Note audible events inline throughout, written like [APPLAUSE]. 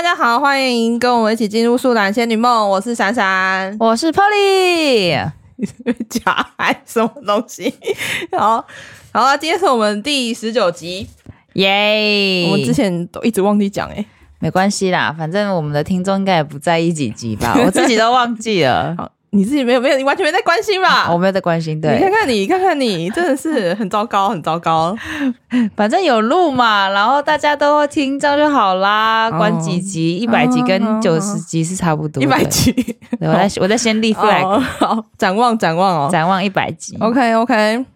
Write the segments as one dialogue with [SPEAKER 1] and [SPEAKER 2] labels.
[SPEAKER 1] 大家好，欢迎跟我们一起进入《树懒仙女梦》。我是闪闪，
[SPEAKER 2] 我是 Polly。[LAUGHS]
[SPEAKER 1] 假爱什么东西？好，好了，今天是我们第十九集，
[SPEAKER 2] 耶！
[SPEAKER 1] 我们之前都一直忘记讲，哎，
[SPEAKER 2] 没关系啦，反正我们的听众应该也不在意几集吧，我自己都忘记了。[LAUGHS]
[SPEAKER 1] 你自己没有没有，你完全没在关心吧？[LAUGHS]
[SPEAKER 2] 我没有在关心，对。
[SPEAKER 1] 你看看你，看看你，真的是很糟糕，很糟糕。[LAUGHS]
[SPEAKER 2] 反正有录嘛，然后大家都会听，这样就好啦。关几集，一百集跟九十集是差不多。
[SPEAKER 1] 一百集，
[SPEAKER 2] 我在 [LAUGHS] 我在先立 flag，
[SPEAKER 1] 好，展望展望哦，
[SPEAKER 2] 展望一百集。
[SPEAKER 1] OK OK，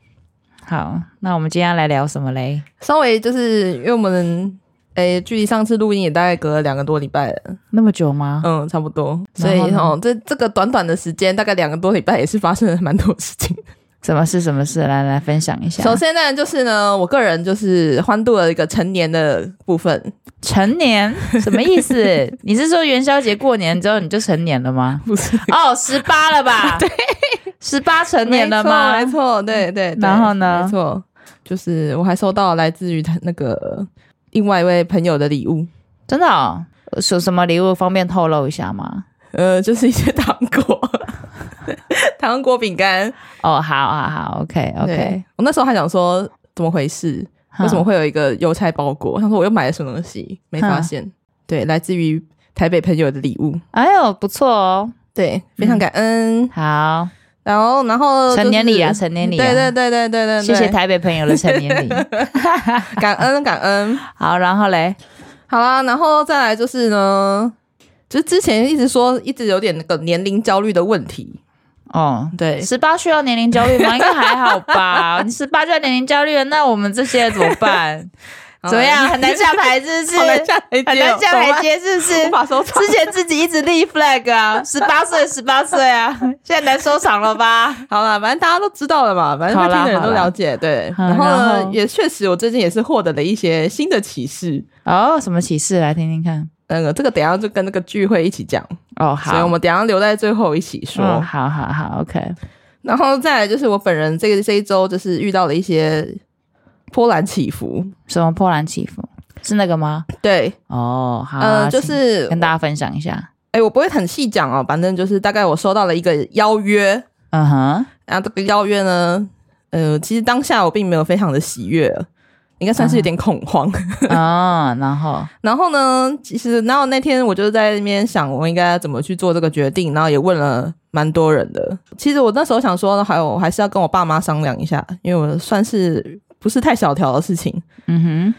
[SPEAKER 2] 好，那我们今天要来聊什么嘞？
[SPEAKER 1] 稍微就是因为我们。诶，距离上次录音也大概隔了两个多礼拜了，
[SPEAKER 2] 那么久吗？
[SPEAKER 1] 嗯，差不多。所以哦，这这个短短的时间，大概两个多礼拜，也是发生了蛮多事情。[LAUGHS]
[SPEAKER 2] 什么事？什么事？来来分享一下。
[SPEAKER 1] 首先呢，就是呢，我个人就是欢度了一个成年的部分。
[SPEAKER 2] 成年什么意思？[LAUGHS] 你是说元宵节过年之后你就成年了吗？
[SPEAKER 1] 不是
[SPEAKER 2] 哦，十八了吧？[LAUGHS]
[SPEAKER 1] 对，
[SPEAKER 2] 十八成年了吗？
[SPEAKER 1] 没错，对对。
[SPEAKER 2] 然后呢？
[SPEAKER 1] 没错，就是我还收到来自于他那个。另外一位朋友的礼物，
[SPEAKER 2] 真的哦？是什么礼物？方便透露一下吗？[LAUGHS]
[SPEAKER 1] 呃，就是一些糖果，[LAUGHS] 糖果饼干。
[SPEAKER 2] 哦，好好好，OK OK。
[SPEAKER 1] 我那时候还想说，怎么回事？为什么会有一个邮差包裹？我想说我又买了什么东西，没发现。对，来自于台北朋友的礼物。
[SPEAKER 2] 哎呦，不错哦。
[SPEAKER 1] 对，非常感恩。
[SPEAKER 2] 嗯、好。
[SPEAKER 1] 然后，然后、就是、
[SPEAKER 2] 成年礼啊，成年礼、啊，
[SPEAKER 1] 对对对对对对，
[SPEAKER 2] 谢谢台北朋友的成年礼，[LAUGHS]
[SPEAKER 1] 感恩感恩。
[SPEAKER 2] 好，然后嘞，
[SPEAKER 1] 好啦，然后再来就是呢，就是之前一直说一直有点那个年龄焦虑的问题。
[SPEAKER 2] 哦，
[SPEAKER 1] 对，
[SPEAKER 2] 十八需要年龄焦虑吗？应该还好吧。[LAUGHS] 你十八就要年龄焦虑了，那我们这些怎么办？怎么样？很 [LAUGHS] 难下台，是不是？
[SPEAKER 1] 很难下台阶，
[SPEAKER 2] 很难下台阶，是不是？[LAUGHS]
[SPEAKER 1] 无法收场。
[SPEAKER 2] 之前自己一直立 flag 啊，十八岁，十八岁啊，现在难收场了吧？[LAUGHS]
[SPEAKER 1] 好了，反正大家都知道了嘛，反正会听的人都了解。对，然后呢，也确实，我最近也是获得了一些新的启示。
[SPEAKER 2] 哦，什么启示？来听听看。
[SPEAKER 1] 那个，这个等一下就跟那个聚会一起讲。
[SPEAKER 2] 哦，好。
[SPEAKER 1] 所以我们等一下留在最后一起说。
[SPEAKER 2] 好好好，OK。
[SPEAKER 1] 然后再来就是我本人这个这一周就是遇到了一些波澜起伏。
[SPEAKER 2] 什么波澜起伏？是那个吗？
[SPEAKER 1] 对，
[SPEAKER 2] 哦，好，
[SPEAKER 1] 呃，就是
[SPEAKER 2] 跟大家分享一下。
[SPEAKER 1] 哎、欸，我不会很细讲哦，反正就是大概我收到了一个邀约，
[SPEAKER 2] 嗯哼，
[SPEAKER 1] 然后这个邀约呢，呃，其实当下我并没有非常的喜悦，应该算是有点恐慌
[SPEAKER 2] 啊、嗯。[LAUGHS] 然后，
[SPEAKER 1] 然后呢，其实然后那天我就在那边想，我应该怎么去做这个决定，然后也问了蛮多人的。其实我那时候想说，还有我还是要跟我爸妈商量一下，因为我算是不是太小条的事情。
[SPEAKER 2] 嗯哼。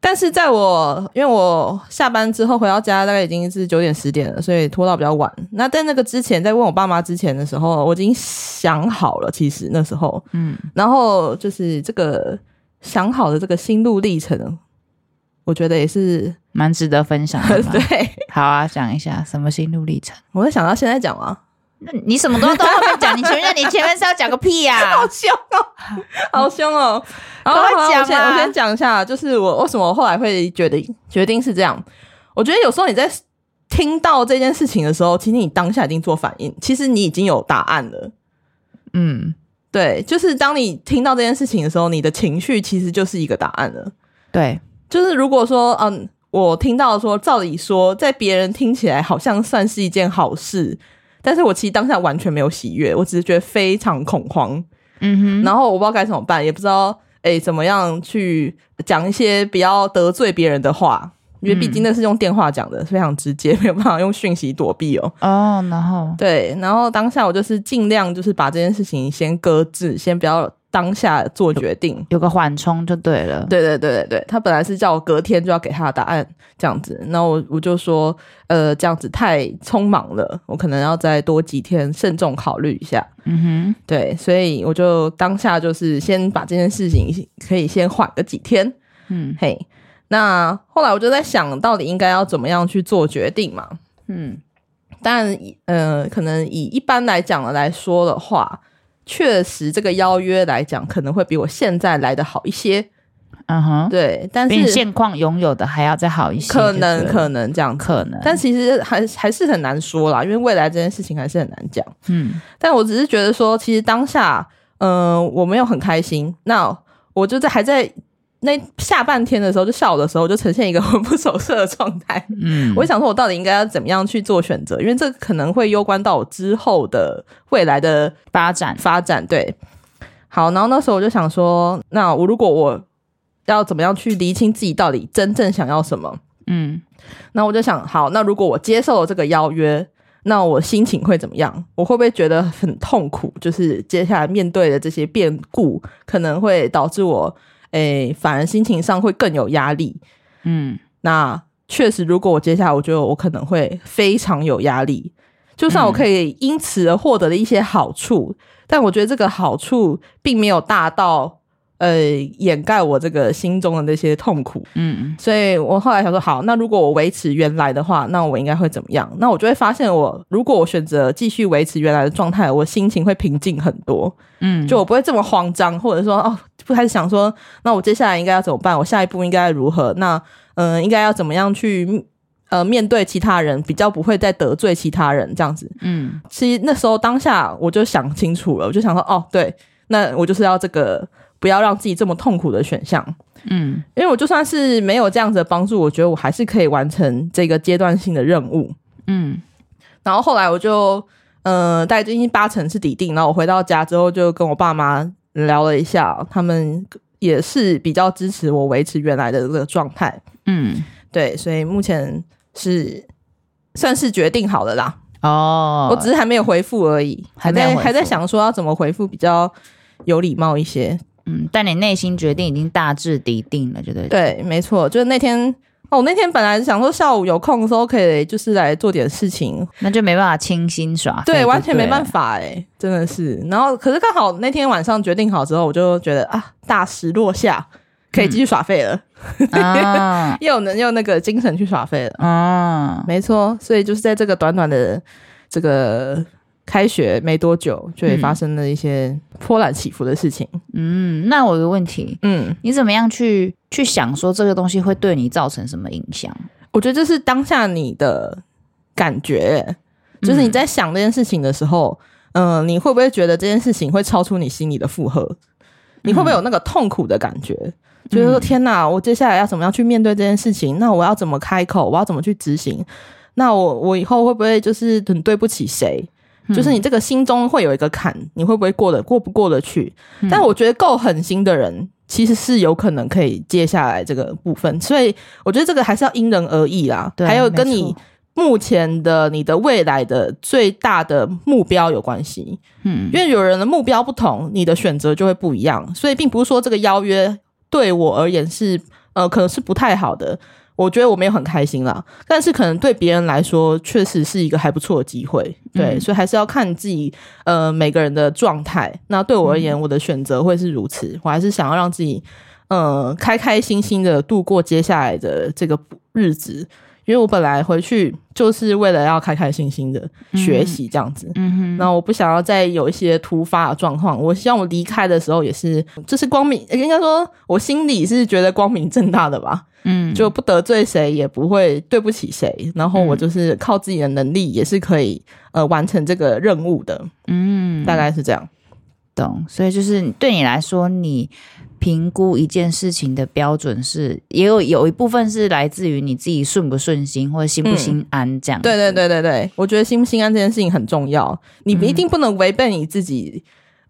[SPEAKER 1] 但是在我因为我下班之后回到家大概已经是九点十点了，所以拖到比较晚。那在那个之前，在问我爸妈之前的时候，我已经想好了。其实那时候，
[SPEAKER 2] 嗯，
[SPEAKER 1] 然后就是这个想好的这个心路历程，我觉得也是
[SPEAKER 2] 蛮值得分享的。[LAUGHS]
[SPEAKER 1] 对，
[SPEAKER 2] 好啊，讲一下什么心路历程？
[SPEAKER 1] 我会想到现在讲吗？
[SPEAKER 2] 那你什么都都后面讲？你前面你前面是要讲个屁呀、啊？
[SPEAKER 1] 好凶哦，好凶哦！[LAUGHS] 然后我先我先讲一下，就是我为什么后来会决定决定是这样。我觉得有时候你在听到这件事情的时候，其实你当下已经做反应，其实你已经有答案了。
[SPEAKER 2] 嗯，
[SPEAKER 1] 对，就是当你听到这件事情的时候，你的情绪其实就是一个答案了。
[SPEAKER 2] 对，
[SPEAKER 1] 就是如果说，嗯，我听到说，照理说，在别人听起来好像算是一件好事。但是我其实当下完全没有喜悦，我只是觉得非常恐慌，
[SPEAKER 2] 嗯哼，
[SPEAKER 1] 然后我不知道该怎么办，也不知道诶、欸、怎么样去讲一些比较得罪别人的话，因为毕竟那是用电话讲的，非常直接，没有办法用讯息躲避哦。
[SPEAKER 2] 哦，然后
[SPEAKER 1] 对，然后当下我就是尽量就是把这件事情先搁置，先不要。当下做决定，
[SPEAKER 2] 有，有个缓冲就对了。
[SPEAKER 1] 对对对对对，他本来是叫我隔天就要给他的答案这样子，那我我就说，呃，这样子太匆忙了，我可能要再多几天慎重考虑一下。
[SPEAKER 2] 嗯哼，
[SPEAKER 1] 对，所以我就当下就是先把这件事情可以先缓个几天。
[SPEAKER 2] 嗯，
[SPEAKER 1] 嘿，那后来我就在想到底应该要怎么样去做决定嘛。
[SPEAKER 2] 嗯，
[SPEAKER 1] 但呃，可能以一般来讲的来说的话。确实，这个邀约来讲，可能会比我现在来的好一些。
[SPEAKER 2] 嗯哼，
[SPEAKER 1] 对，但是
[SPEAKER 2] 现况拥有的还要再好一些，
[SPEAKER 1] 可能可能这样，
[SPEAKER 2] 可能。
[SPEAKER 1] 但其实还还是很难说啦，因为未来这件事情还是很难讲。
[SPEAKER 2] 嗯，
[SPEAKER 1] 但我只是觉得说，其实当下，嗯、呃，我没有很开心。那我就在还在那下半天的时候，就下午的时候，就呈现一个魂不守舍的状态。嗯，我想说，我到底应该要怎么样去做选择？因为这可能会攸关到我之后的未来的
[SPEAKER 2] 发展。
[SPEAKER 1] 发展对，好，然后那时候我就想说，那我如果我要怎么样去厘清自己到底真正想要什么？嗯，那我就想，好，那如果我接受了这个邀约，那我心情会怎么样？我会不会觉得很痛苦？就是接下来面对的这些变故，可能会导致我。诶，反而心情上会更有压力。嗯，那确实，如果我接下来，我觉得我可能会非常有压力。就算我可以因此而获得了一些好处，嗯，但我觉得这个好处并没有大到。呃，掩盖我这个心中的那些痛苦，嗯，所以我后来想说，好，那如果我维持原来的话，那我应该会怎么样？那我就会发现我，我如果我选择继续维持原来的状态，我心情会平静很多，嗯，就我不会这么慌张，或者说哦，不开始想说，那我接下来应该要怎么办？我下一步应该如何？那嗯、呃，应该要怎么样去呃面对其他人，比较不会再得罪其他人这样子，嗯，其实那时候当下我就想清楚了，我就想说，哦，对，那我就是要这个。不要让自己这么痛苦的选项，嗯，因为我就算是没有这样子的帮助，我觉得我还是可以完成这个阶段性的任务，嗯。然后后来我就，呃，大概已经八成是底定。然后我回到家之后，就跟我爸妈聊了一下，他们也是比较支持我维持原来的这个状态，嗯，对，所以目前是算是决定好了啦。哦，我只是还没有回复而已，还在还在想说要怎么回复比较有礼貌一些。
[SPEAKER 2] 嗯，但你内心决定已经大致底定了，对不对？
[SPEAKER 1] 对，没错，就是那天哦，我那天本来想说下午有空的时候可以就是来做点事情，
[SPEAKER 2] 那就没办法清心耍废，
[SPEAKER 1] 对，完全没办法哎，真的是。然后可是刚好那天晚上决定好之后，我就觉得啊，大石落下，可以继续耍废了，嗯啊、[LAUGHS] 又能用那个精神去耍废了。嗯，没错，所以就是在这个短短的这个。开学没多久，就也发生了一些波澜起伏的事情。
[SPEAKER 2] 嗯，那我有个问题，嗯，你怎么样去去想说这个东西会对你造成什么影响？
[SPEAKER 1] 我觉得这是当下你的感觉，就是你在想这件事情的时候，嗯、呃，你会不会觉得这件事情会超出你心里的负荷？你会不会有那个痛苦的感觉？嗯、就是说，天哪，我接下来要怎么样去面对这件事情？那我要怎么开口？我要怎么去执行？那我我以后会不会就是很对不起谁？就是你这个心中会有一个坎，你会不会过得过不过得去？嗯、但我觉得够狠心的人，其实是有可能可以接下来这个部分。所以我觉得这个还是要因人而异啦。对，还有跟你目前的你的未来的最大的目标有关系。嗯，因为有人的目标不同，你的选择就会不一样。所以并不是说这个邀约对我而言是呃，可能是不太好的。我觉得我没有很开心啦，但是可能对别人来说，确实是一个还不错的机会。对，嗯、所以还是要看自己呃每个人的状态。那对我而言，我的选择会是如此。嗯、我还是想要让自己呃开开心心的度过接下来的这个日子。因为我本来回去就是为了要开开心心的学习这样子，嗯哼，那我不想要再有一些突发的状况。我希望我离开的时候也是，就是光明，应该说我心里是觉得光明正大的吧，嗯，就不得罪谁，也不会对不起谁。然后我就是靠自己的能力也是可以呃完成这个任务的，嗯，大概是这样，
[SPEAKER 2] 懂。所以就是对你来说，你。评估一件事情的标准是，也有有一部分是来自于你自己顺不顺心或者心不心安这样、嗯。对
[SPEAKER 1] 对对对对，我觉得心不心安这件事情很重要，你一定不能违背你自己、嗯、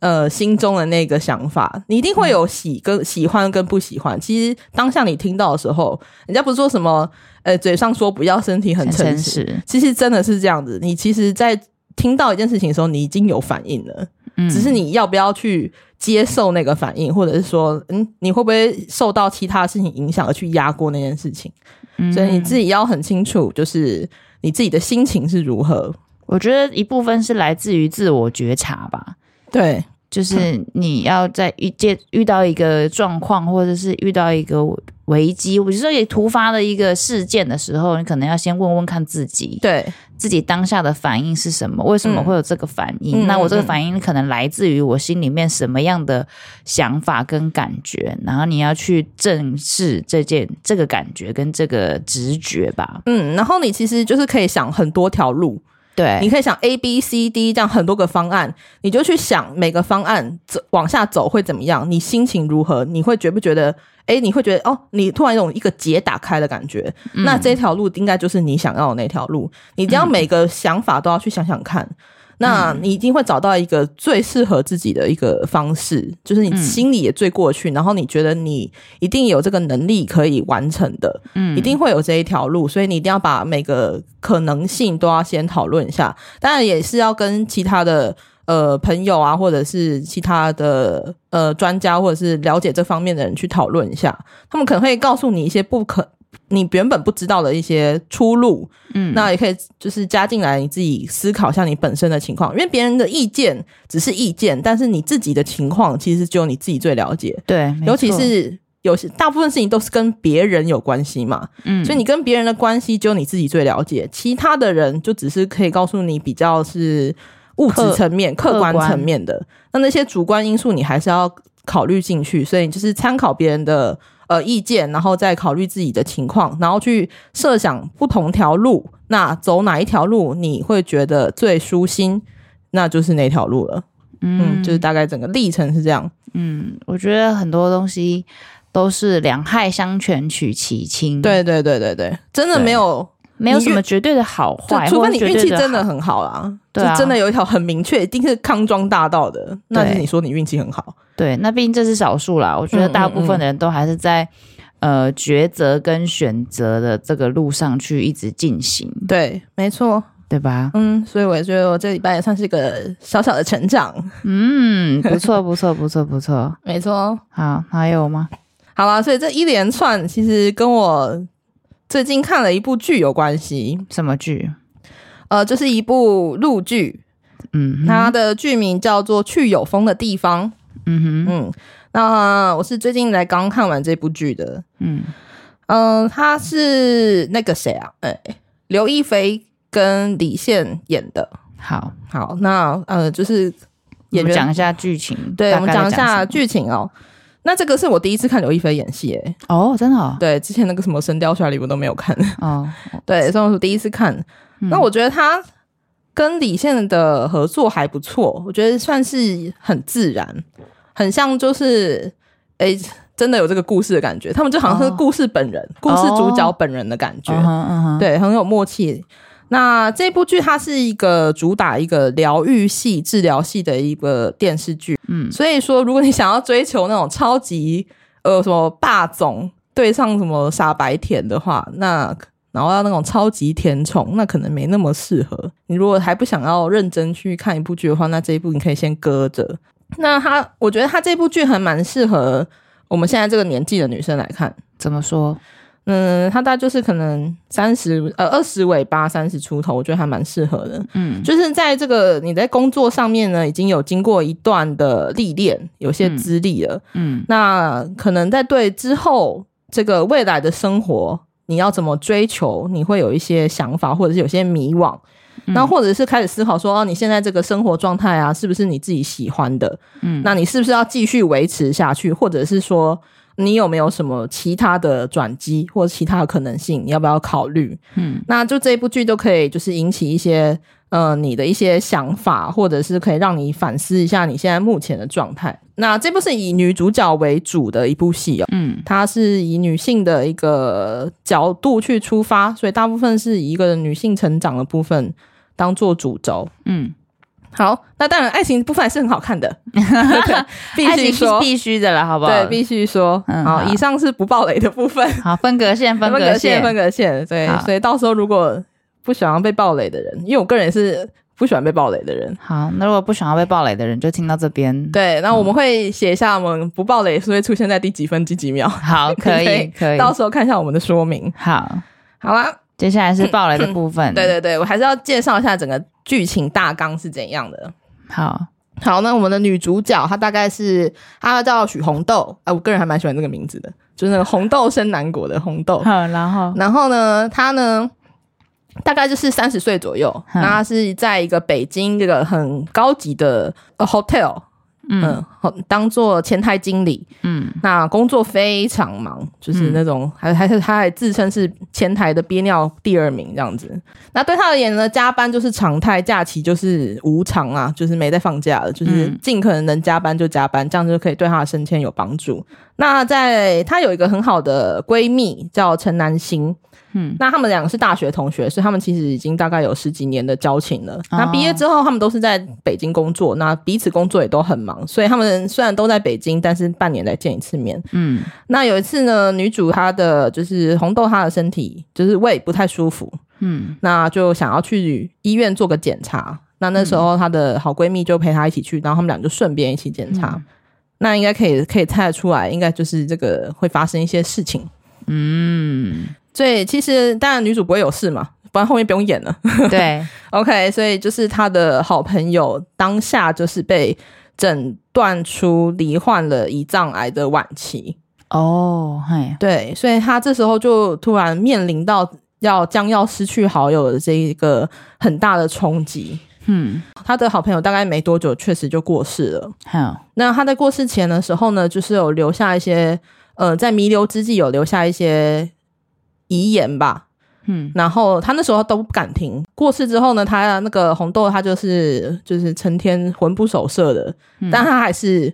[SPEAKER 1] 呃心中的那个想法，你一定会有喜跟喜欢跟不喜欢。其实当下你听到的时候，人家不是说什么呃嘴上说不要，身体很诚实，其实真的是这样子。你其实，在听到一件事情的时候，你已经有反应了。只是你要不要去接受那个反应，或者是说，嗯，你会不会受到其他事情影响而去压过那件事情？嗯，所以你自己要很清楚，就是你自己的心情是如何。
[SPEAKER 2] 我觉得一部分是来自于自我觉察吧。
[SPEAKER 1] 对，
[SPEAKER 2] 就是 [LAUGHS] 你要在遇见遇到一个状况，或者是遇到一个。危机，我觉得也突发的一个事件的时候，你可能要先问问看自己，
[SPEAKER 1] 对
[SPEAKER 2] 自己当下的反应是什么？为什么会有这个反应？嗯、那我这个反应可能来自于我心里面什么样的想法跟感觉？然后你要去正视这件这个感觉跟这个直觉吧。
[SPEAKER 1] 嗯，然后你其实就是可以想很多条路。
[SPEAKER 2] 对，
[SPEAKER 1] 你可以想 A、B、C、D 这样很多个方案，你就去想每个方案走往下走会怎么样，你心情如何？你会觉不觉得？哎，你会觉得哦，你突然有一个结打开的感觉，嗯、那这条路应该就是你想要的那条路。你这样每个想法都要去想想看。嗯那你一定会找到一个最适合自己的一个方式，就是你心里也最过去，嗯、然后你觉得你一定有这个能力可以完成的，嗯，一定会有这一条路，所以你一定要把每个可能性都要先讨论一下，当然也是要跟其他的呃朋友啊，或者是其他的呃专家，或者是了解这方面的人去讨论一下，他们可能会告诉你一些不可。你原本不知道的一些出路，嗯，那也可以就是加进来，你自己思考一下你本身的情况，因为别人的意见只是意见，但是你自己的情况其实只有你自己最了解，
[SPEAKER 2] 对，
[SPEAKER 1] 尤其是有些大部分事情都是跟别人有关系嘛，嗯，所以你跟别人的关系只有你自己最了解，其他的人就只是可以告诉你比较是物质层面、客，客观。层面的，那那些主观因素你还是要考虑进去，所以就是参考别人的。呃，意见，然后再考虑自己的情况，然后去设想不同条路，那走哪一条路你会觉得最舒心，那就是哪条路了。嗯，嗯，就是大概整个历程是这样。
[SPEAKER 2] 嗯，我觉得很多东西都是两害相权取其轻。
[SPEAKER 1] 对对对对对，真的没有
[SPEAKER 2] 没有什么绝对的好坏，
[SPEAKER 1] 除非你运气真的很好啦。对啊，就真的有一条很明确，一定是康庄大道的，那是你说你运气很好。
[SPEAKER 2] 对，那毕竟这是少数啦。我觉得大部分的人都还是在、嗯嗯、呃抉择跟选择的这个路上去一直进行。
[SPEAKER 1] 对，没错，
[SPEAKER 2] 对吧？
[SPEAKER 1] 嗯，所以我觉得我这礼拜也算是一个小小的成长。
[SPEAKER 2] 嗯，不错，不错，不错，不错，[LAUGHS]
[SPEAKER 1] 没错。
[SPEAKER 2] 好，还有吗？
[SPEAKER 1] 好了，所以这一连串其实跟我最近看了一部剧有关系。
[SPEAKER 2] 什么剧？
[SPEAKER 1] 呃，就是一部陆剧。嗯，它的剧名叫做《去有风的地方》。嗯哼，嗯，那我是最近才刚看完这部剧的，嗯嗯、呃，他是那个谁啊？哎、欸，刘亦菲跟李现演的。
[SPEAKER 2] 好，
[SPEAKER 1] 好，那呃，就是演员
[SPEAKER 2] 讲一下剧情，
[SPEAKER 1] 对，我们讲一下剧情哦。那这个是我第一次看刘亦菲演戏，哎，
[SPEAKER 2] 哦，真的、哦，
[SPEAKER 1] 对，之前那个什么《神雕侠侣》我都没有看，哦，[LAUGHS] 对，所以我是第一次看。嗯、那我觉得他跟李现的合作还不错，我觉得算是很自然。很像，就是哎、欸，真的有这个故事的感觉。他们就好像是故事本人，oh. 故事主角本人的感觉，oh. Uh uh. 对，很有默契。那这部剧它是一个主打一个疗愈系、治疗系的一个电视剧，嗯，所以说如果你想要追求那种超级呃什么霸总对上什么傻白甜的话，那然后要那种超级甜宠，那可能没那么适合。你如果还不想要认真去看一部剧的话，那这一部你可以先搁着。那他，我觉得他这部剧还蛮适合我们现在这个年纪的女生来看。
[SPEAKER 2] 怎么说？
[SPEAKER 1] 嗯，他大概就是可能三十呃二十尾巴三十出头，我觉得还蛮适合的。嗯，就是在这个你在工作上面呢，已经有经过一段的历练，有些资历了。嗯，嗯，那可能在对之后这个未来的生活，你要怎么追求，你会有一些想法，或者是有些迷惘。那或者是开始思考说，哦，你现在这个生活状态啊，是不是你自己喜欢的？嗯，那你是不是要继续维持下去？或者是说，你有没有什么其他的转机或者其他的可能性？你要不要考虑？嗯，那就这部剧都可以，就是引起一些呃你的一些想法，或者是可以让你反思一下你现在目前的状态。那这部是以女主角为主的一部戏哦，嗯，它是以女性的一个角度去出发，所以大部分是以一个女性成长的部分。当做主轴，嗯，好，那当然爱情部分还是很好看的，[LAUGHS]
[SPEAKER 2] 必须 [LAUGHS] 说必须的了，好不好？
[SPEAKER 1] 对，必须说，嗯，好，以上是不暴雷的部分，
[SPEAKER 2] 好，分隔线，[LAUGHS] 分隔线，
[SPEAKER 1] 分隔线，对，所以到时候如果不喜欢被暴雷的人，因为我个人也是不喜欢被暴雷的人，
[SPEAKER 2] 好，那如果不喜欢被暴雷的人，就听到这边，
[SPEAKER 1] 对，那我们会写一下我们不暴雷是会出现在第几分几几秒，
[SPEAKER 2] 好，可以，可以，
[SPEAKER 1] 到时候看一下我们的说明，
[SPEAKER 2] 好，
[SPEAKER 1] 好啦。
[SPEAKER 2] 接下来是爆雷的部分。[LAUGHS]
[SPEAKER 1] 对对对，我还是要介绍一下整个剧情大纲是怎样的。
[SPEAKER 2] 好
[SPEAKER 1] 好，那我们的女主角她大概是她叫许红豆，哎、啊，我个人还蛮喜欢这个名字的，就是那个红豆生南国的红豆。
[SPEAKER 2] 好，然后
[SPEAKER 1] 然后呢，她呢大概就是三十岁左右，那她是在一个北京这个很高级的 hotel。嗯，当做前台经理，嗯，那工作非常忙，就是那种还还是他还自称是前台的憋尿第二名这样子。那对他而言呢，加班就是常态，假期就是无常啊，就是没在放假了，就是尽可能能加班就加班，这样就可以对他的升迁有帮助。那在她有一个很好的闺蜜叫陈南星。嗯，那他们两个是大学同学，所以他们其实已经大概有十几年的交情了。那毕业之后，他们都是在北京工作，那彼此工作也都很忙，所以他们虽然都在北京，但是半年才见一次面。嗯，那有一次呢，女主她的就是红豆，她的身体就是胃不太舒服，嗯，那就想要去医院做个检查。那那时候她的好闺蜜就陪她一起去，然后他们俩就顺便一起检查。嗯、那应该可以可以猜得出来，应该就是这个会发生一些事情。嗯。所以其实当然女主不会有事嘛，不然后面不用演了。
[SPEAKER 2] 对，[LAUGHS]
[SPEAKER 1] OK，所以就是他的好朋友当下就是被诊断出罹患了胰脏癌的晚期。
[SPEAKER 2] 哦，嘿，
[SPEAKER 1] 对，所以他这时候就突然面临到要将要失去好友的这一个很大的冲击。嗯，他的好朋友大概没多久确实就过世了。好，那他在过世前的时候呢，就是有留下一些呃，在弥留之际有留下一些。遗言吧，嗯，然后他那时候都不敢听。过世之后呢，他那个红豆他就是就是成天魂不守舍的，嗯、但他还是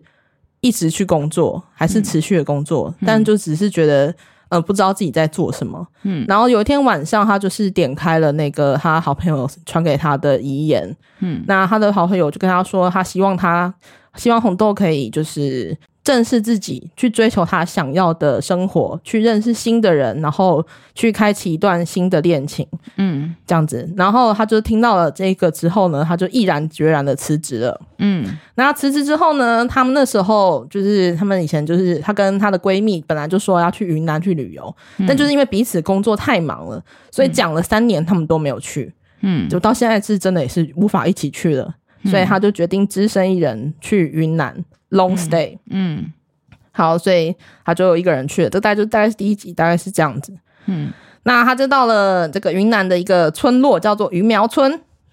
[SPEAKER 1] 一直去工作，还是持续的工作，嗯、但就只是觉得呃不知道自己在做什么，嗯。然后有一天晚上，他就是点开了那个他好朋友传给他的遗言，嗯，那他的好朋友就跟他说，他希望他希望红豆可以就是。正视自己，去追求他想要的生活，去认识新的人，然后去开启一段新的恋情，嗯，这样子。然后他就听到了这个之后呢，他就毅然决然的辞职了，嗯。那辞职之后呢，他们那时候就是他们以前就是她跟她的闺蜜本来就说要去云南去旅游，嗯，但就是因为彼此工作太忙了，所以讲了三年他们都没有去，嗯，就到现在是真的也是无法一起去了，所以他就决定只身一人去云南。Long stay，嗯，嗯，好，所以他就一个人去了。这大概就大概是第一集，大概是这样子。嗯，那他就到了这个云南的一个村落，叫做鱼苗村。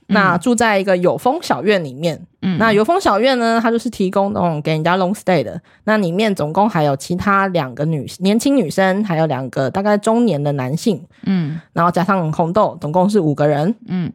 [SPEAKER 1] 嗯、那住在一个有风小院里面。嗯，那有风小院呢，它就是提供那种给人家 long stay 的。那里面总共还有其他两个女年轻女生，还有两个大概中年的男性。嗯，然后加上红豆，总共是五个人。嗯。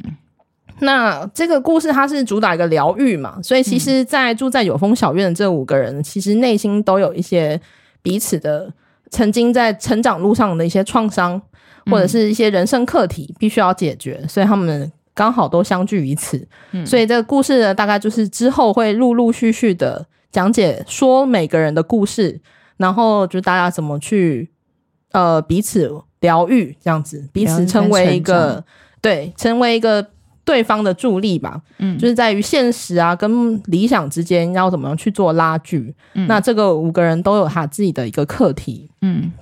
[SPEAKER 1] 那这个故事它是主打一个疗愈嘛，所以其实，在住在有风小院的这五个人，嗯、其实内心都有一些彼此的曾经在成长路上的一些创伤，或者是一些人生课题必须要解决，嗯、所以他们刚好都相聚于此。嗯、所以这个故事呢，大概就是之后会陆陆续续的讲解说每个人的故事，然后就大家怎么去呃彼此疗愈这样子，彼此成为一个对，成为一个。对方的助力吧，嗯，就是在于现实啊跟理想之间要怎么样去做拉锯。嗯，那这个五个人都有他自己的一个课题。嗯，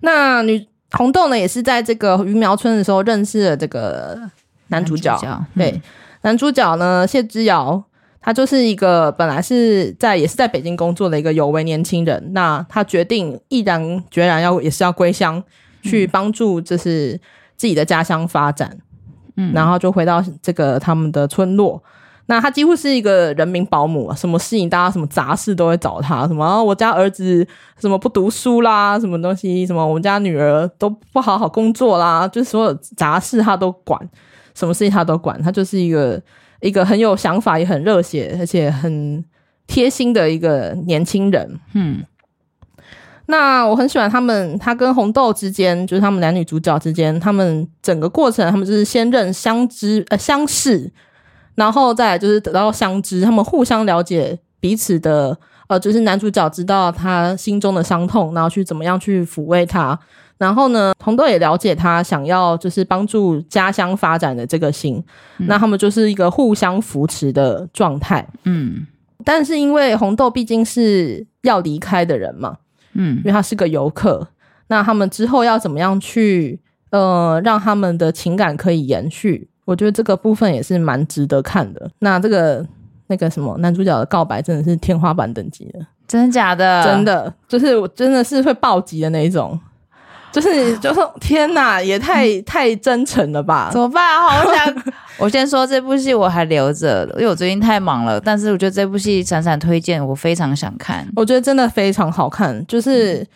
[SPEAKER 1] 那女红豆呢，也是在这个鱼苗村的时候认识了这个男主角。主角嗯、对，男主角呢谢之遥，他就是一个本来是在也是在北京工作的一个有为年轻人。那他决定毅然决然要也是要归乡，去帮助就是自己的家乡发展。嗯，然后就回到这个他们的村落，那他几乎是一个人民保姆啊，什么事情大家什么杂事都会找他，什么我家儿子什么不读书啦，什么东西，什么我们家女儿都不好好工作啦，就是所有杂事他都管，什么事情他都管，他就是一个一个很有想法，也很热血，而且很贴心的一个年轻人，嗯。那我很喜欢他们，他跟红豆之间，就是他们男女主角之间，他们整个过程，他们就是先认相知呃相识，然后再来就是得到相知，他们互相了解彼此的呃，就是男主角知道他心中的伤痛，然后去怎么样去抚慰他，然后呢，红豆也了解他想要就是帮助家乡发展的这个心，嗯、那他们就是一个互相扶持的状态，嗯，但是因为红豆毕竟是要离开的人嘛。嗯，因为他是个游客，那他们之后要怎么样去呃让他们的情感可以延续？我觉得这个部分也是蛮值得看的。那这个那个什么男主角的告白真的是天花板等级的，
[SPEAKER 2] 真的假的？
[SPEAKER 1] 真的，就是我真的是会暴击的那一种，就是就是天哪，也太太真诚了吧？
[SPEAKER 2] 怎么办？好想 [LAUGHS] 我先说这部戏我还留着，因为我最近太忙了。但是我觉得这部戏闪闪推荐，我非常想看。
[SPEAKER 1] 我觉得真的非常好看，就是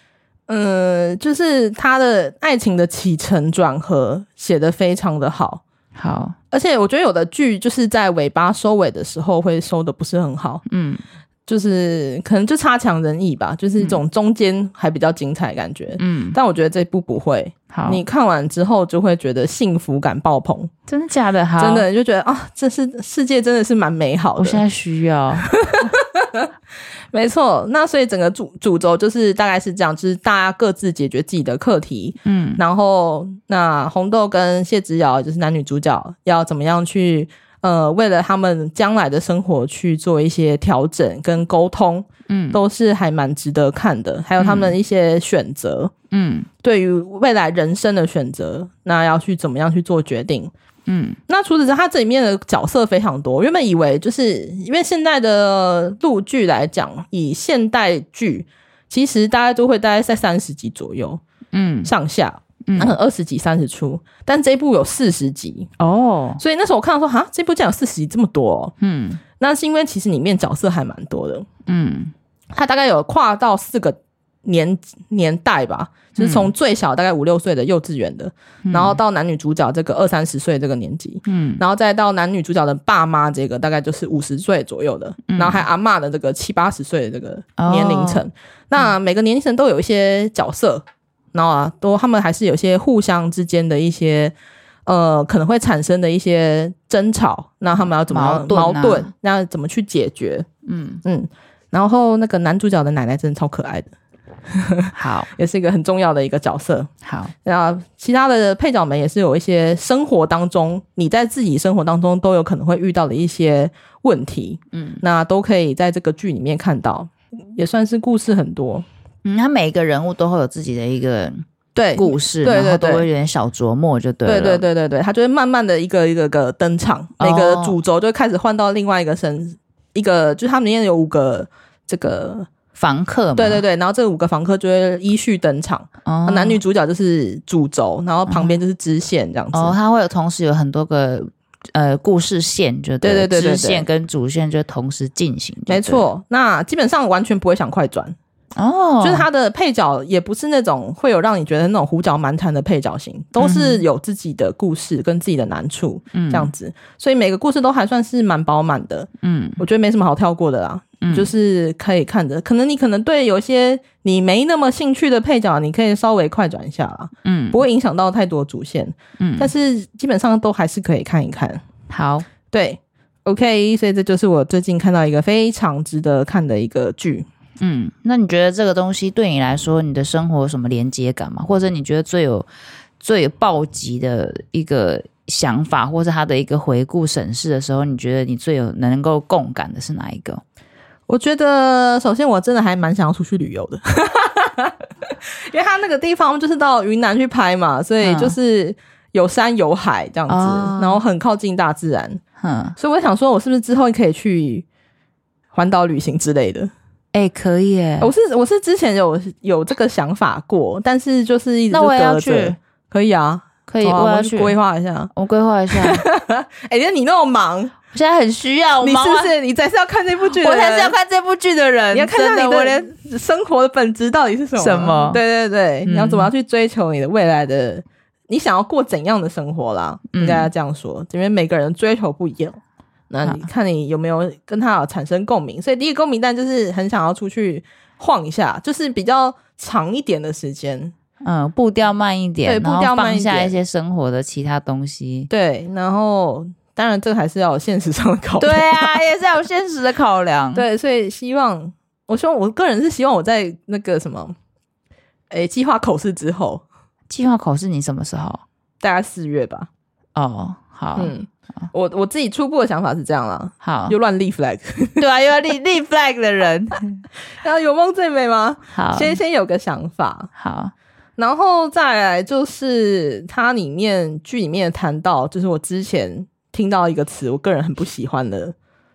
[SPEAKER 1] 嗯、呃，就是他的爱情的起承转合写得非常的好，
[SPEAKER 2] 好。
[SPEAKER 1] 而且我觉得有的剧就是在尾巴收尾的时候会收的不是很好，
[SPEAKER 2] 嗯。
[SPEAKER 1] 就是可能就差强人意吧，就是一种中间还比较精彩的感觉。
[SPEAKER 2] 嗯，
[SPEAKER 1] 但我觉得这部不会。
[SPEAKER 2] 好，
[SPEAKER 1] 你看完之后就会觉得幸福感爆棚。
[SPEAKER 2] 真的假的？好，
[SPEAKER 1] 真的你就觉得啊，这是世界真的是蛮美好的。
[SPEAKER 2] 我现在需要。[LAUGHS]
[SPEAKER 1] 没错，那所以整个主主轴就是大概是这样，就是大家各自解决自己的课题。
[SPEAKER 2] 嗯，
[SPEAKER 1] 然后那红豆跟谢之遥就是男女主角要怎么样去。呃，为了他们将来的生活去做一些调整跟沟通，
[SPEAKER 2] 嗯，
[SPEAKER 1] 都是还蛮值得看的。还有他们一些选择，
[SPEAKER 2] 嗯，
[SPEAKER 1] 对于未来人生的选择，那要去怎么样去做决定，
[SPEAKER 2] 嗯。
[SPEAKER 1] 那除此之外，它这里面的角色非常多。原本以为就是因为现在的陆剧来讲，以现代剧，其实大家都会大概在三十集左右，
[SPEAKER 2] 嗯，
[SPEAKER 1] 上下。嗯，二十几、三十出，但这一部有四十集
[SPEAKER 2] 哦，
[SPEAKER 1] 所以那时候我看到说，哈，这部竟然有四十集这么多，哦，
[SPEAKER 2] 嗯，
[SPEAKER 1] 那是因为其实里面角色还蛮多的，
[SPEAKER 2] 嗯，
[SPEAKER 1] 它大概有跨到四个年年代吧，就是从最小大概五六岁的幼稚园的，嗯，然后到男女主角这个二三十岁这个年纪，
[SPEAKER 2] 嗯，
[SPEAKER 1] 然后再到男女主角的爸妈这个大概就是五十岁左右的，嗯，然后还阿嬷的这个七八十岁的这个年龄层，哦，那每个年龄层都有一些角色。然后啊，都他们还是有些互相之间的一些呃，可能会产生的一些争吵。那他们要怎么矛盾，啊、矛盾？那怎么去解决？
[SPEAKER 2] 嗯
[SPEAKER 1] 嗯。然后那个男主角的奶奶真的超可爱的，
[SPEAKER 2] 好，[LAUGHS]
[SPEAKER 1] 也是一个很重要的一个角色。
[SPEAKER 2] 好，
[SPEAKER 1] 那其他的配角们也是有一些生活当中，你在自己生活当中都有可能会遇到的一些问题。
[SPEAKER 2] 嗯，
[SPEAKER 1] 那都可以在这个剧里面看到，也算是故事很多。
[SPEAKER 2] 嗯，他每一个人物都会有自己的一个
[SPEAKER 1] 对
[SPEAKER 2] 故事，
[SPEAKER 1] 对，对，对，
[SPEAKER 2] 然后都会有点小琢磨，就对了。
[SPEAKER 1] 对对对对对，他就会慢慢的一个一个个登场，哦、每个主轴就开始换到另外一个身，一个就是他们里面有五个这个
[SPEAKER 2] 房客，
[SPEAKER 1] 对对对，然后这五个房客就会依序登场，
[SPEAKER 2] 哦、
[SPEAKER 1] 男女主角就是主轴，然后旁边就是支线这样子。
[SPEAKER 2] 哦，他会有同时有很多个呃故事线，就对，对对对对，支线跟主线就同时进行。
[SPEAKER 1] 没错，那基本上完全不会想快转。
[SPEAKER 2] 哦，
[SPEAKER 1] 就是他的配角也不是那种会有让你觉得那种胡搅蛮缠的配角型，都是有自己的故事跟自己的难处，这样子，嗯，所以每个故事都还算是蛮饱满的，
[SPEAKER 2] 嗯，
[SPEAKER 1] 我觉得没什么好跳过的啦，嗯，就是可以看的。可能你可能对有些你没那么兴趣的配角，你可以稍微快转一下啦，
[SPEAKER 2] 嗯，
[SPEAKER 1] 不会影响到太多主线，嗯，但是基本上都还是可以看一看。
[SPEAKER 2] 好，
[SPEAKER 1] 对，OK，所以这就是我最近看到一个非常值得看的一个剧。
[SPEAKER 2] 嗯，那你觉得这个东西对你来说，你的生活有什么连接感吗？或者你觉得最有最有暴击的一个想法，或是他的一个回顾审视的时候，你觉得你最有能够共感的是哪一个？
[SPEAKER 1] 我觉得首先我真的还蛮想要出去旅游的，[LAUGHS] 因为他那个地方就是到云南去拍嘛，所以就是有山有海这样子，嗯、然后很靠近大自然，
[SPEAKER 2] 嗯，
[SPEAKER 1] 所以我想说，我是不是之后可以去环岛旅行之类的？
[SPEAKER 2] 哎、欸，可以哎！
[SPEAKER 1] 我是我是之前有有这个想法过，但是就是一直就
[SPEAKER 2] 那我也要去，
[SPEAKER 1] 可以啊，
[SPEAKER 2] 可以，啊、我要去
[SPEAKER 1] 规划一下，
[SPEAKER 2] 我规划一下。[LAUGHS]
[SPEAKER 1] 哎、欸，你那么忙，
[SPEAKER 2] 我现在很需要，
[SPEAKER 1] 你是不是？你才是要看这部剧，
[SPEAKER 2] 我才是要看这部剧的人。
[SPEAKER 1] 你要看一下你的生活的本质到底是什么？
[SPEAKER 2] 什么？
[SPEAKER 1] 对对对，嗯、你要怎么样去追求你的未来的？你想要过怎样的生活啦？应该要这样说，因为每个人追求不一样。那你看你有没有跟他有产生共鸣？所以第一个共鸣，但就是很想要出去晃一下，就是比较长一点的时间，
[SPEAKER 2] 嗯，步调慢一点，
[SPEAKER 1] 对，步调慢一点，
[SPEAKER 2] 放下一些生活的其他东西，
[SPEAKER 1] 对，然后当然这个还是要有现实上的考量，
[SPEAKER 2] 对啊，也是要有现实的考量，
[SPEAKER 1] 对，所以希望，我希望我个人是希望我在那个什么，诶，计划口试之后，
[SPEAKER 2] 计划口试你什么时候？
[SPEAKER 1] 大概四月吧。
[SPEAKER 2] 哦，好，
[SPEAKER 1] 嗯。我我自己初步的想法是这样啦，
[SPEAKER 2] 好，
[SPEAKER 1] 又乱立 flag，[LAUGHS]
[SPEAKER 2] 对啊，又要立立 flag 的人，[LAUGHS]
[SPEAKER 1] 然后有梦最美吗？
[SPEAKER 2] 好，
[SPEAKER 1] 先先有个想法，
[SPEAKER 2] 好，
[SPEAKER 1] 然后再来就是它里面剧里面谈到，就是我之前听到一个词，我个人很不喜欢的，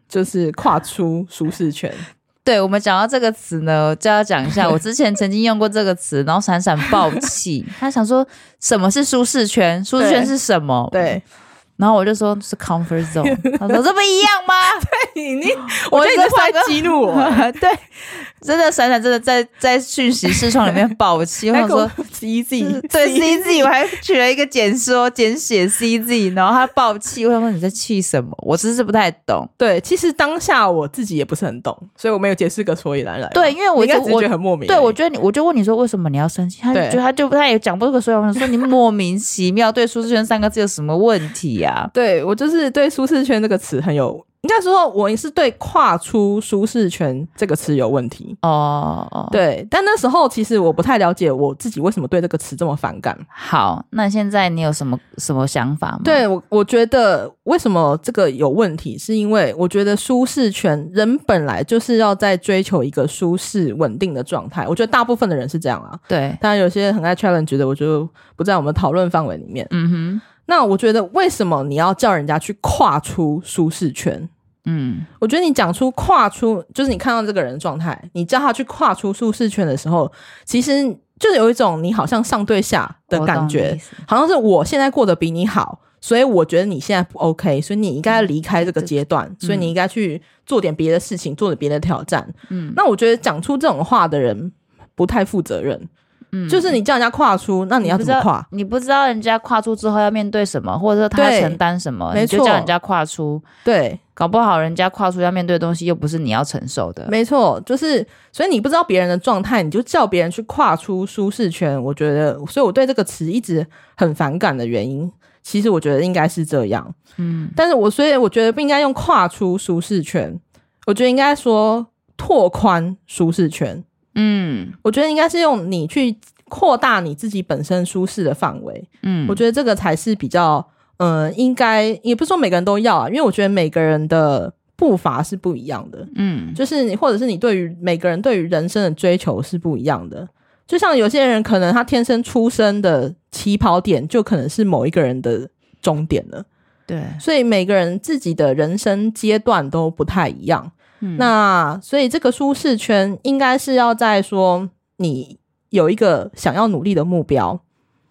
[SPEAKER 1] 就是跨出舒适圈。[LAUGHS]
[SPEAKER 2] 对，我们讲到这个词呢，就要讲一下。我之前曾经用过这个词，然后闪闪爆气，他想说什么是舒适圈？舒适圈是什么？
[SPEAKER 1] 对。对
[SPEAKER 2] 然后我就说是 comfort zone，[LAUGHS] 他说这不一样吗？[LAUGHS]
[SPEAKER 1] 对你，[LAUGHS] 我觉得你在激怒我。
[SPEAKER 2] 对，真的闪闪真的在在讯息视窗里面爆气，我想说
[SPEAKER 1] CZ，
[SPEAKER 2] 对 CZ，我还取了一个简说简写 CZ，然后他爆气，我想说你在气什么？我其实不太懂。
[SPEAKER 1] 对，其实当下我自己也不是很懂，所以我没有解释个所以然来。
[SPEAKER 2] 对，因为我
[SPEAKER 1] 一直觉得很莫名。
[SPEAKER 2] 对，我觉得你，我就问你说为什么你要生气？他就他就他也讲不出个所以然，我想说你莫名其妙对舒适圈三个字有什么问题呀？
[SPEAKER 1] 对，我就是对舒适圈这个词很有，应该说我也是对跨出舒适圈这个词有问题
[SPEAKER 2] 哦。Oh.
[SPEAKER 1] 对，但那时候其实我不太了解我自己为什么对这个词这么反感。
[SPEAKER 2] 好，那现在你有什么什么想法吗？
[SPEAKER 1] 对我，我觉得为什么这个有问题，是因为我觉得舒适圈人本来就是要在追求一个舒适稳定的状态。我觉得大部分的人是这样啊。
[SPEAKER 2] 对，
[SPEAKER 1] 当然有些很爱 challenge 的，我就不在我们讨论范围里面。
[SPEAKER 2] 嗯哼。
[SPEAKER 1] 那我觉得，为什么你要叫人家去跨出舒适圈？
[SPEAKER 2] 嗯，
[SPEAKER 1] 我觉得你讲出跨出，就是你看到这个人的状态，你叫他去跨出舒适圈的时候，其实就是有一种你好像上对下的感觉，好像是我现在过得比你好，所以我觉得你现在不 OK，所以你应该要离开这个阶段，嗯、所以你应该去做点别的事情，做点别的挑战。嗯，那我觉得讲出这种话的人不太负责任。嗯，就是你叫人家跨出，那你要怎么跨？
[SPEAKER 2] 你不知道人家跨出之后要面对什么，或者说他要承担什么，你就叫人家跨出。
[SPEAKER 1] 对，
[SPEAKER 2] 搞不好人家跨出要面对的东西又不是你要承受的。
[SPEAKER 1] 没错，就是所以你不知道别人的状态，你就叫别人去跨出舒适圈。我觉得，所以我对这个词一直很反感的原因，其实我觉得应该是这样。
[SPEAKER 2] 嗯，
[SPEAKER 1] 但是我所以我觉得不应该用跨出舒适圈，我觉得应该说拓宽舒适圈。
[SPEAKER 2] 嗯，
[SPEAKER 1] 我觉得应该是用你去扩大你自己本身舒适的范围。
[SPEAKER 2] 嗯，
[SPEAKER 1] 我觉得这个才是比较，嗯、呃，应该也不是说每个人都要啊，因为我觉得每个人的步伐是不一样的。
[SPEAKER 2] 嗯，
[SPEAKER 1] 就是你或者是你对于每个人对于人生的追求是不一样的。就像有些人可能他天生出生的起跑点就可能是某一个人的终点了。
[SPEAKER 2] 对，
[SPEAKER 1] 所以每个人自己的人生阶段都不太一样。
[SPEAKER 2] 嗯、
[SPEAKER 1] 那所以这个舒适圈应该是要在说你有一个想要努力的目标，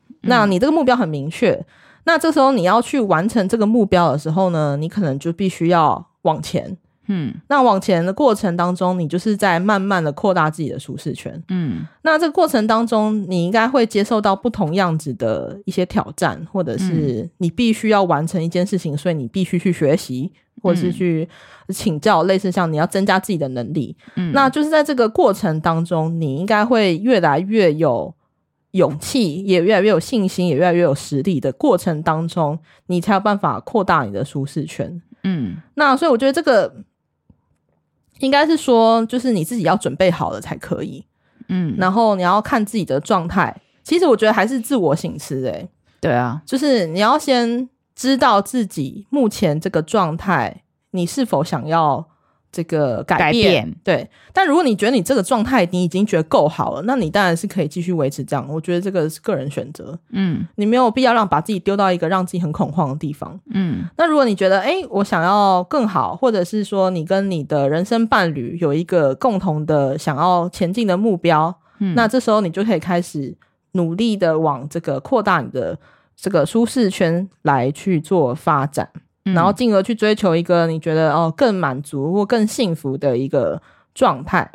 [SPEAKER 1] 嗯、那你这个目标很明确，那这时候你要去完成这个目标的时候呢，你可能就必须要往前。
[SPEAKER 2] 嗯，
[SPEAKER 1] 那往前的过程当中，你就是在慢慢的扩大自己的舒适圈。
[SPEAKER 2] 嗯，
[SPEAKER 1] 那这个过程当中，你应该会接受到不同样子的一些挑战，或者是你必须要完成一件事情，所以你必须去学习，或者是去请教，类似像你要增加自己的能力。
[SPEAKER 2] 嗯，
[SPEAKER 1] 那就是在这个过程当中，你应该会越来越有勇气，也越来越有信心，也越来越有实力的过程当中，你才有办法扩大你的舒适圈。
[SPEAKER 2] 嗯，
[SPEAKER 1] 那所以我觉得这个。应该是说，就是你自己要准备好了才可以，
[SPEAKER 2] 嗯，
[SPEAKER 1] 然后你要看自己的状态。其实我觉得还是自我省思，诶，
[SPEAKER 2] 对啊，
[SPEAKER 1] 就是你要先知道自己目前这个状态，你是否想要。这个改变，对，但如果你觉得你这个状态你已经觉得够好了，那你当然是可以继续维持这样。我觉得这个是个人选择，
[SPEAKER 2] 嗯，
[SPEAKER 1] 你没有必要让把自己丢到一个让自己很恐慌的地方，
[SPEAKER 2] 嗯。
[SPEAKER 1] 那如果你觉得，诶，我想要更好，或者是说你跟你的人生伴侣有一个共同的想要前进的目标，
[SPEAKER 2] 嗯，
[SPEAKER 1] 那这时候你就可以开始努力的往这个扩大你的这个舒适圈来去做发展。然后进而去追求一个你觉得哦更满足或更幸福的一个状态，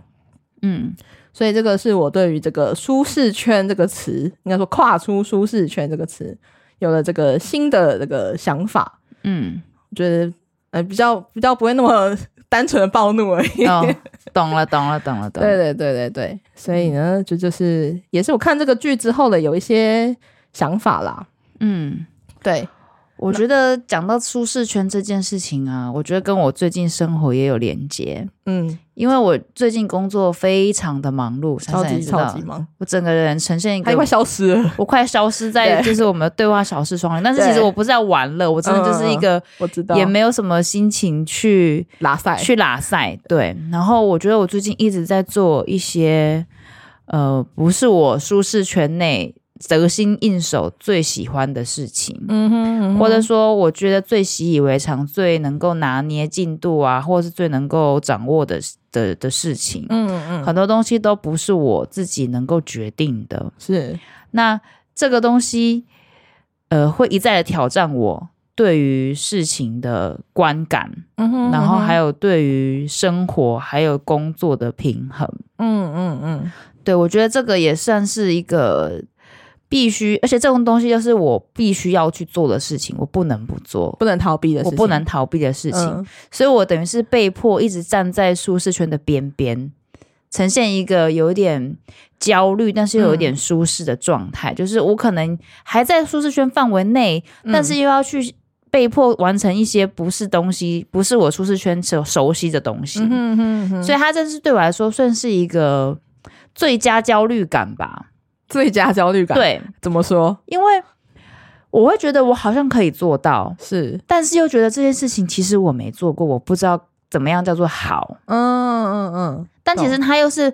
[SPEAKER 2] 嗯，
[SPEAKER 1] 所以这个是我对于这个舒适圈这个词，应该说跨出舒适圈这个词，有了这个新的这个想法，
[SPEAKER 2] 嗯，
[SPEAKER 1] 我觉得呃比较比较不会那么单纯的暴怒而已。
[SPEAKER 2] 哦，[LAUGHS] 懂了，懂了，懂了，懂了。
[SPEAKER 1] 对对对对对，所以呢，就就是也是我看这个剧之后的有一些想法啦。
[SPEAKER 2] 嗯，
[SPEAKER 1] 对。
[SPEAKER 2] 我觉得讲到舒适圈这件事情啊，我觉得跟我最近生活也有连接。
[SPEAKER 1] 嗯，
[SPEAKER 2] 因为我最近工作非常的忙碌，
[SPEAKER 1] 超级超级忙，
[SPEAKER 2] 我整个人呈现一个
[SPEAKER 1] 快消失了，
[SPEAKER 2] 我快消失在就是我们的对话小视窗里。但是其实我不是在玩乐，我真的就是一个
[SPEAKER 1] 我知道，
[SPEAKER 2] 也没有什么心情去
[SPEAKER 1] 拉赛
[SPEAKER 2] 去拉赛。对，然后我觉得我最近一直在做一些呃，不是我舒适圈内。得心应手、最喜欢的事情，
[SPEAKER 1] 嗯哼，嗯哼，
[SPEAKER 2] 或者说我觉得最习以为常、最能够拿捏进度啊，或者是最能够掌握的的的事情，
[SPEAKER 1] 嗯嗯，
[SPEAKER 2] 很多东西都不是我自己能够决定的，
[SPEAKER 1] 是。
[SPEAKER 2] 那这个东西，呃，会一再的挑战我对于事情的观感，
[SPEAKER 1] 嗯哼，
[SPEAKER 2] 然后还有对于生活还有工作的平衡，
[SPEAKER 1] 嗯嗯嗯，
[SPEAKER 2] 对，我觉得这个也算是一个。必须，而且这种东西就是我必须要去做的事情，我不能不做，
[SPEAKER 1] 不能逃避的事情，
[SPEAKER 2] 我不能逃避的事情，
[SPEAKER 1] 嗯、
[SPEAKER 2] 所以我等于是被迫一直站在舒适圈的边边，呈现一个有点焦虑，但是又有点舒适的状态。嗯、就是我可能还在舒适圈范围内，
[SPEAKER 1] 嗯、
[SPEAKER 2] 但是又要去被迫完成一些不是东西，不是我舒适圈熟熟悉的东西。
[SPEAKER 1] 嗯哼嗯哼，
[SPEAKER 2] 所以它这是对我来说算是一个最佳焦虑感吧。
[SPEAKER 1] 最佳焦虑感，
[SPEAKER 2] 对，
[SPEAKER 1] 怎么说？
[SPEAKER 2] 因为我会觉得我好像可以做到，
[SPEAKER 1] 是，
[SPEAKER 2] 但是又觉得这件事情其实我没做过，我不知道怎么样叫做好。
[SPEAKER 1] 嗯嗯嗯。
[SPEAKER 2] 但其实它又是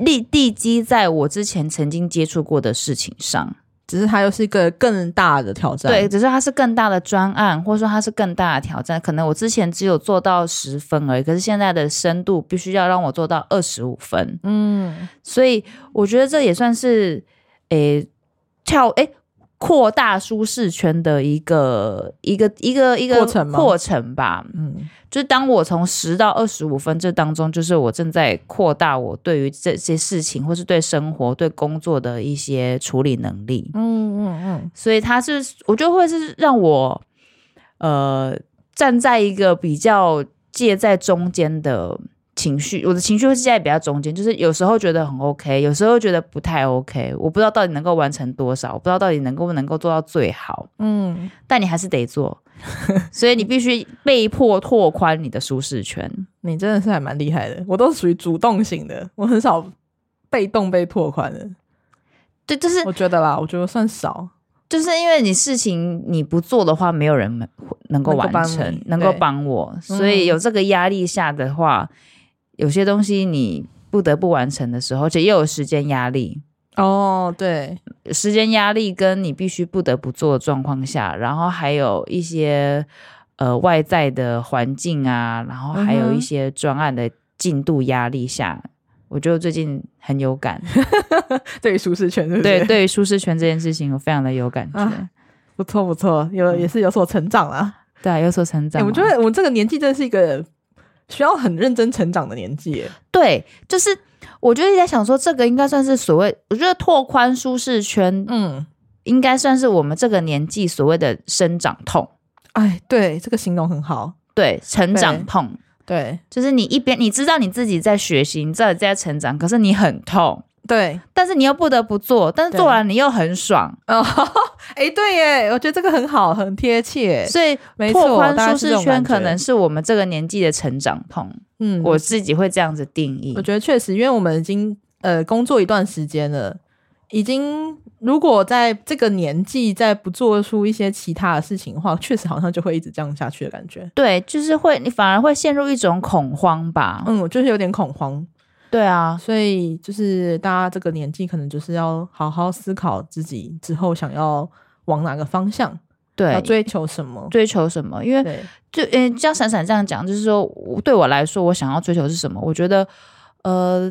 [SPEAKER 2] 立地基在我之前曾经接触过的事情上。
[SPEAKER 1] 只是它又是一个更大的挑战，
[SPEAKER 2] 对，只是它是更大的专案，或者说它是更大的挑战。可能我之前只有做到十分而已，可是现在的深度必须要让我做到二十五分。
[SPEAKER 1] 嗯，
[SPEAKER 2] 所以我觉得这也算是诶跳诶扩大舒适圈的一个一个一个一个过程过程吧。嗯。就是当我从十到二十五分这当中，就是我正在扩大我对于这些事情，或是对生活、对工作的一些处理能力。
[SPEAKER 1] 嗯嗯嗯，
[SPEAKER 2] 所以他是，我觉得会是让我，呃，站在一个比较介在中间的。情绪，我的情绪会是在比较中间，就是有时候觉得很 OK，有时候觉得不太 OK。我不知道到底能够完成多少，我不知道到底能够不能够做到最好。
[SPEAKER 1] 嗯，
[SPEAKER 2] 但你还是得做，[LAUGHS] 所以你必须被迫拓宽你的舒适圈。
[SPEAKER 1] 你真的是还蛮厉害的，我都属于主动型的，我很少被动被拓宽的。
[SPEAKER 2] 对，就是
[SPEAKER 1] 我觉得啦，我觉得算少，
[SPEAKER 2] 就是因为你事情你不做的话，没有人能够完成，能够帮我，所以有这个压力下的话。有些东西你不得不完成的时候，而且又有时间压力。
[SPEAKER 1] 哦，对，
[SPEAKER 2] 时间压力跟你必须不得不做的状况下，然后还有一些呃外在的环境啊，然后还有一些专案的进度压力下，嗯、我觉得最近很有感，
[SPEAKER 1] 对于舒适圈对，
[SPEAKER 2] 对，对于舒适圈这件事情，我非常的有感觉，
[SPEAKER 1] 啊、不错不错，有也是有所成长啊，
[SPEAKER 2] 嗯、对，有所成长。我
[SPEAKER 1] 觉得我这个年纪真是一个。需要很认真成长的年纪，
[SPEAKER 2] 对，就是我就一直在想说，这个应该算是所谓，我觉得拓宽舒适圈，嗯，应该算是我们这个年纪所谓的生长痛。
[SPEAKER 1] 哎，对，这个形容很好，
[SPEAKER 2] 对，成长痛，
[SPEAKER 1] 对，对。就是你一边你知道你自己在学习，你知道你在成长，可是你很痛。
[SPEAKER 2] 对，但是你又不得不做，但是做完你又很爽哦。
[SPEAKER 1] 哎、欸，对耶，我觉得这个很好，很贴切。
[SPEAKER 2] 所以拓宽舒适圈可能是我们这个年纪的成长痛。嗯，我自己会这样子定义。
[SPEAKER 1] 我觉得确实，因为我们已经呃工作一段时间了，已经如果在这个年纪再不做出一些其他的事情的话，确实好像就会一直这样下去的感觉。
[SPEAKER 2] 对，就是会，你反而会陷入一种恐慌吧。
[SPEAKER 1] 嗯，就是有点恐慌。
[SPEAKER 2] 对啊，
[SPEAKER 1] 所以就是大家这个年纪，可能就是要好好思考自己之后想要往哪个方向，
[SPEAKER 2] 对，
[SPEAKER 1] 要追求什么，
[SPEAKER 2] 追求什么。因为
[SPEAKER 1] 对
[SPEAKER 2] 就诶，像闪闪这样讲，就是说对我来说，我想要追求是什么？我觉得呃，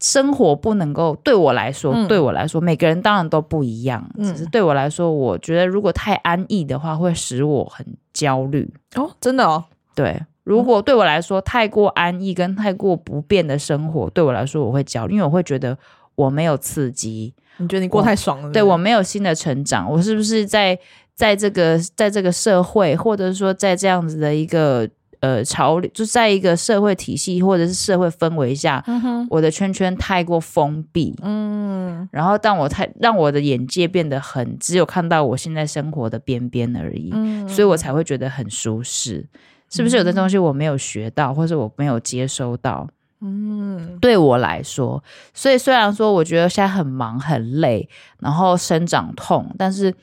[SPEAKER 2] 生活不能够对我来说，嗯、对我来说，每个人当然都不一样。嗯、只是对我来说，我觉得如果太安逸的话，会使我很焦虑。
[SPEAKER 1] 哦，真的哦，
[SPEAKER 2] 对。如果对我来说太过安逸跟太过不变的生活，对我来说我会焦虑，因为我会觉得我没有刺激。
[SPEAKER 1] 你觉得你过太爽了？
[SPEAKER 2] 对，我没有新的成长，我是不是在在这个在这个社会，或者说在这样子的一个呃潮流，就在一个社会体系或者是社会氛围下，嗯，我的圈圈太过封闭，嗯，然后让我太让我的眼界变得很只有看到我现在生活的边边而已，嗯，所以我才会觉得很舒适。是不是有的东西我没有学到，或者我没有接收到？嗯，对我来说，所以虽然说我觉得现在很忙很累，然后生长痛，但是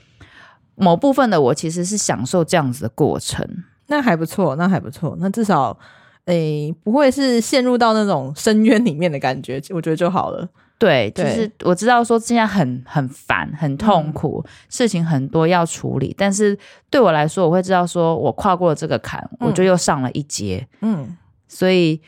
[SPEAKER 2] 某部分的我其实是享受这样子的过程。
[SPEAKER 1] 那还不错，那还不错，那至少诶不会是陷入到那种深渊里面的感觉，我觉得就好了。
[SPEAKER 2] 对，就是我知道说现在很很烦、很痛苦，嗯、事情很多要处理，但是对我来说，我会知道说我跨过了这个坎，嗯、我就又上了一阶。嗯，所以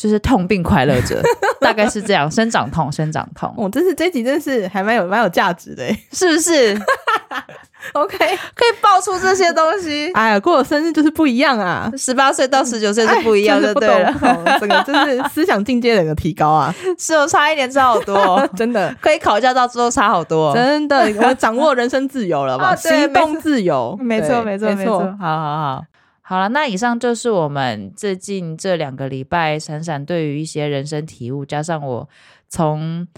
[SPEAKER 2] 就是痛并快乐着，大概是这样，生长痛，生长痛。
[SPEAKER 1] 哦，这是这集真是还蛮有蛮有价值的，
[SPEAKER 2] 是不是？[LAUGHS]
[SPEAKER 1] OK，
[SPEAKER 2] 可以爆出这些东西。[LAUGHS]
[SPEAKER 1] 哎呀，过了生日就是不一样啊！
[SPEAKER 2] 十八岁到十九岁是不一样的，对了，
[SPEAKER 1] 这个 [LAUGHS] 就是思想境界的一个提高啊！
[SPEAKER 2] 是哦，差一点差好多，真的可以考驾照之后差好多，
[SPEAKER 1] 真的，我掌握人生自由了吧？行动自由，
[SPEAKER 2] 没错，没错，没错。好好好，好了，那以上就是我们最近这两个礼拜闪闪对于一些人生体悟，加上我从。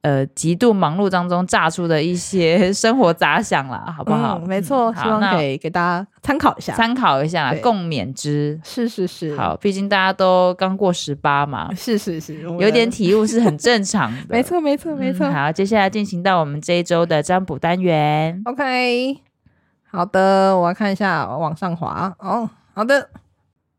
[SPEAKER 2] 呃，极度忙碌当中炸出的一些 [LAUGHS] 生活杂想啦，好不好？
[SPEAKER 1] 嗯、没错，希望可以给大家参考一下，
[SPEAKER 2] 参考一下，共勉之。
[SPEAKER 1] 是是是，
[SPEAKER 2] 好，毕竟大家都刚过十八嘛，[LAUGHS]
[SPEAKER 1] 是是是，
[SPEAKER 2] 有点体悟是很正常的。[LAUGHS]
[SPEAKER 1] 没错没错没错、嗯。
[SPEAKER 2] 好，接下来进行到我们这一周的占卜单元。
[SPEAKER 1] OK，好的，我要看一下，往上滑。哦，好的，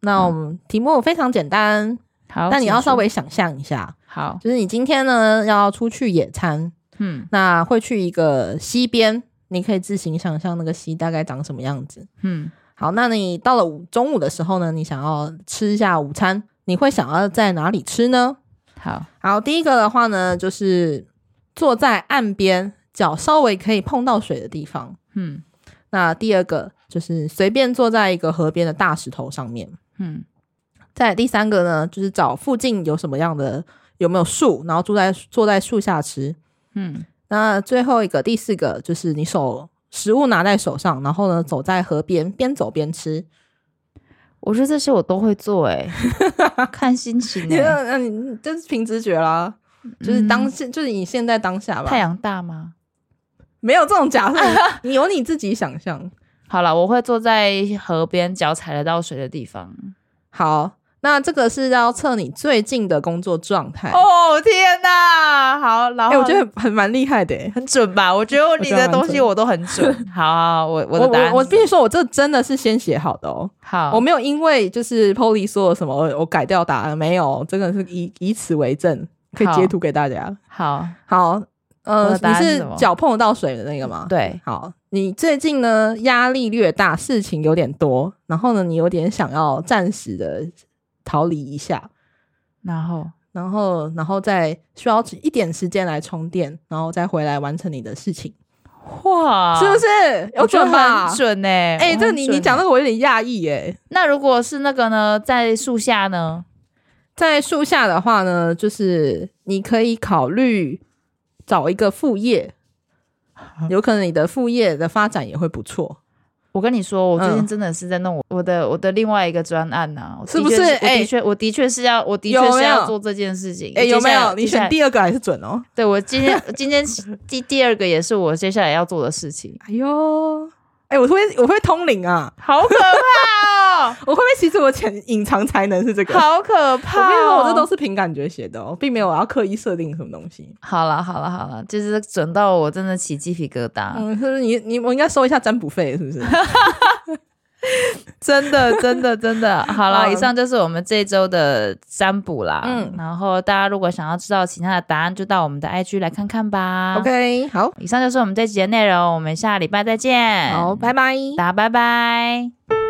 [SPEAKER 1] 那我们题目非常简单，好，但你要稍微想象一下。
[SPEAKER 2] 好，
[SPEAKER 1] 就是你今天呢要出去野餐，嗯，那会去一个溪边，你可以自行想象那个溪大概长什么样子，嗯，好，那你到了午中午的时候呢，你想要吃一下午餐，你会想要在哪里吃呢？
[SPEAKER 2] 好，
[SPEAKER 1] 好，第一个的话呢，就是坐在岸边，脚稍微可以碰到水的地方，嗯，那第二个就是随便坐在一个河边的大石头上面，嗯，再第三个呢，就是找附近有什么样的。有没有树？然后坐在坐在树下吃。嗯，那最后一个第四个就是你手食物拿在手上，然后呢走在河边边走边吃。
[SPEAKER 2] 我觉得这些我都会做，欸，哎，[LAUGHS] 看心情，欸。
[SPEAKER 1] 那那你这是凭直觉啦，就是当现，嗯、就是你现在当下吧。
[SPEAKER 2] 太阳大吗？
[SPEAKER 1] 没有这种假设，你有你自己想象。
[SPEAKER 2] 好了，我会坐在河边，脚踩得到水的地方。
[SPEAKER 1] 好。那这个是要测你最近的工作状态
[SPEAKER 2] 哦！天哪，好，然后、
[SPEAKER 1] 欸、我觉得很蛮厉害的，
[SPEAKER 2] 很准吧？我觉得你的东西我都很准。[LAUGHS] 好，好，我我的答案
[SPEAKER 1] 我我必须说，我这真的是先写好的哦。
[SPEAKER 2] 好，
[SPEAKER 1] 我没有因为就是 Polly 说了什么，我改掉答案，没有，真的是以以此为证，可以截图给大家。
[SPEAKER 2] 好
[SPEAKER 1] 好，呃，你是脚碰得到水的那个吗？
[SPEAKER 2] 对，
[SPEAKER 1] 好，你最近呢压力略大，事情有点多，然后呢，你有点想要暂时的。逃离一下，
[SPEAKER 2] 然后，
[SPEAKER 1] 然后，然后再需要一点时间来充电，然后再回来完成你的事情。
[SPEAKER 2] 哇，
[SPEAKER 1] 是不是有准吧？
[SPEAKER 2] 很准哎、欸！
[SPEAKER 1] 哎、欸，这你你讲那个我有点讶异哎。
[SPEAKER 2] 那如果是那个呢，在树下呢？
[SPEAKER 1] 在树下的话呢，就是你可以考虑找一个副业，[LAUGHS] 有可能你的副业的发展也会不错。
[SPEAKER 2] 我跟你说，我最近真的是在弄我我的、嗯、我的另外一个专案呐、啊，
[SPEAKER 1] 是不是？哎，的确、欸，
[SPEAKER 2] 我的确是要，我的确是要做这件事情。
[SPEAKER 1] 哎、欸，有没有？你选第二个还是准哦？
[SPEAKER 2] 对，我今天 [LAUGHS] 今天第第二个也是我接下来要做的事情。
[SPEAKER 1] 哎呦！哎、欸，我会我会通灵啊，
[SPEAKER 2] 好可怕哦！
[SPEAKER 1] 我会不会其实我潜隐藏才能是这个？
[SPEAKER 2] 好可怕、哦！我跟你说，
[SPEAKER 1] 我这都是凭感觉写的哦，并没有我要刻意设定什么东西。
[SPEAKER 2] 好了好了好了，就是准到我真的起鸡皮疙瘩。
[SPEAKER 1] 嗯，是不是你你我应该收一下占卜费，是不是？[LAUGHS]
[SPEAKER 2] 真的，真的，真的，好了，以上就是我们这周的占卜啦。嗯，然后大家如果想要知道其他的答案，就到我们的 IG 来看看吧。
[SPEAKER 1] OK，好，
[SPEAKER 2] 以上就是我们这集的内容，我们下礼拜再见。
[SPEAKER 1] 好，拜拜，
[SPEAKER 2] 大家拜拜。